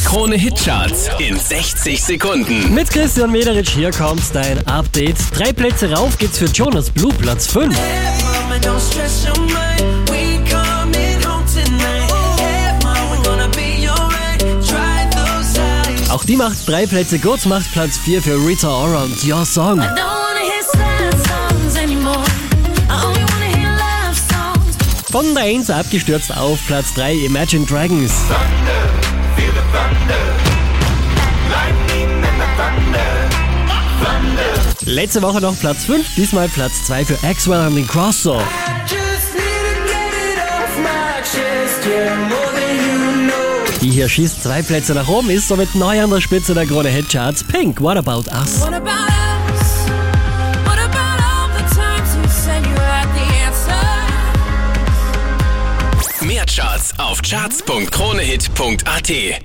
Die Krone Hitcharts in 60 Sekunden. Mit Christian Mederich hier kommt dein Update. Drei Plätze rauf geht's für Jonas Blue, Platz 5. Mama, don't stress your mind. We coming home tonight. Yeah, mama, we're gonna be alright. Dry those eyes. Auch die macht drei Plätze gut, macht Platz 4 für Rita Ora und Your Song. Von der 1 abgestürzt auf Platz 3 Imagine Dragons. Letzte Woche noch Platz 5, diesmal Platz 2 für Axwell und den you know. Die hier schießt zwei Plätze nach oben, ist somit neu an der Spitze der Krone Hitcharts. Pink, What About Us? What about us? What about all the times you said you had the answer? Mehr Charts auf charts.kronehit.at.